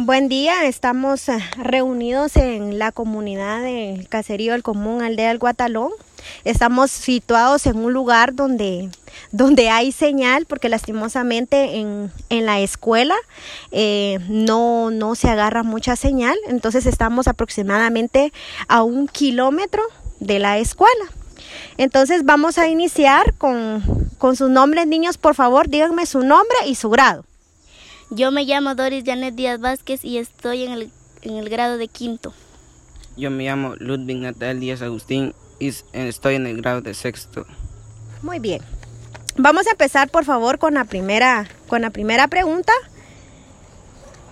Buen día, estamos eh, reunidos en la comunidad del caserío del común Aldea del Guatalón. Estamos situados en un lugar donde, donde hay señal, porque lastimosamente en, en la escuela eh, no, no se agarra mucha señal, entonces estamos aproximadamente a un kilómetro de la escuela. Entonces vamos a iniciar con, con sus nombres, niños, por favor, díganme su nombre y su grado. Yo me llamo Doris Janet Díaz Vázquez y estoy en el, en el grado de quinto. Yo me llamo Ludwig Natal Díaz Agustín y estoy en el grado de sexto. Muy bien. Vamos a empezar, por favor, con la primera, con la primera pregunta.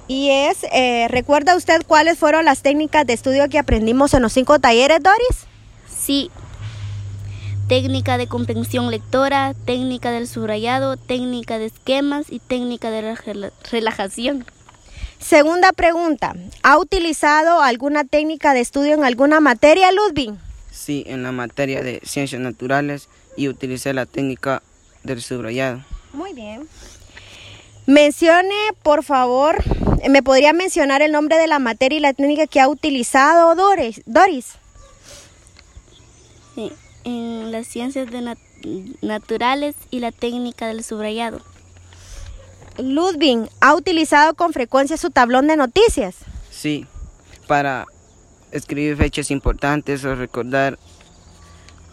Y es, eh, ¿recuerda usted cuáles fueron las técnicas de estudio que aprendimos en los cinco talleres, Doris? Sí, técnica de comprensión lectora, técnica del subrayado, técnica de esquemas y técnica de relajación. Segunda pregunta, ¿ha utilizado alguna técnica de estudio en alguna materia, Ludwig? Sí, en la materia de ciencias naturales y utilicé la técnica del subrayado. Muy bien. Mencione, por favor, ¿me podría mencionar el nombre de la materia y la técnica que ha utilizado, Doris? Doris. Sí en las ciencias naturales y la técnica del subrayado. Ludwig, ¿ha utilizado con frecuencia su tablón de noticias? Sí, para escribir fechas importantes o recordar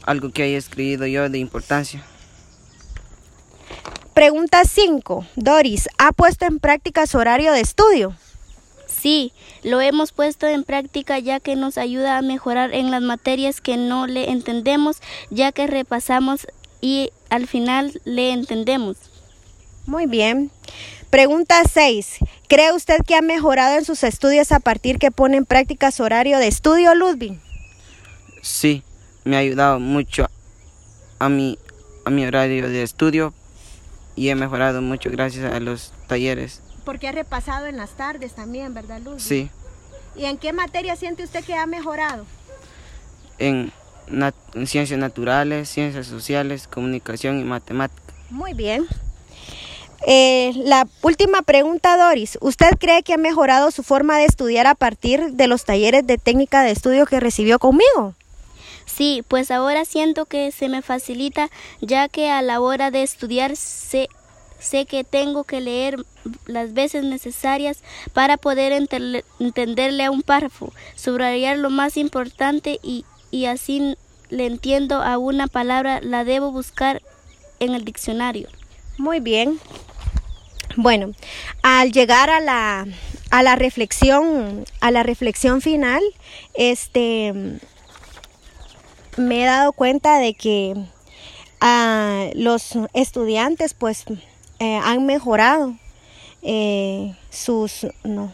algo que haya escrito yo de importancia. Pregunta 5. Doris, ¿ha puesto en práctica su horario de estudio? Sí, lo hemos puesto en práctica ya que nos ayuda a mejorar en las materias que no le entendemos, ya que repasamos y al final le entendemos. Muy bien. Pregunta 6. ¿Cree usted que ha mejorado en sus estudios a partir que pone en práctica su horario de estudio, Ludwig? Sí, me ha ayudado mucho a mi, a mi horario de estudio y he mejorado mucho gracias a los talleres. Porque ha repasado en las tardes también, ¿verdad, Luz? Sí. ¿Y en qué materia siente usted que ha mejorado? En, ciencias naturales, ciencias sociales, comunicación y matemática. Muy bien. Eh, la última pregunta, Doris. ¿Usted cree que ha mejorado su forma de estudiar a partir de los talleres de técnica de estudio que recibió conmigo? Sí, pues ahora siento que se me facilita ya que a la hora de estudiar sé Sé que tengo que leer las veces necesarias para poder entenderle a un párrafo, subrayar lo más importante y, y así le entiendo a una palabra, la debo buscar en el diccionario. Muy bien. Bueno, al llegar a la, a la reflexión, a la reflexión final, este me he dado cuenta de que a los estudiantes pues eh, han mejorado eh, sus, no,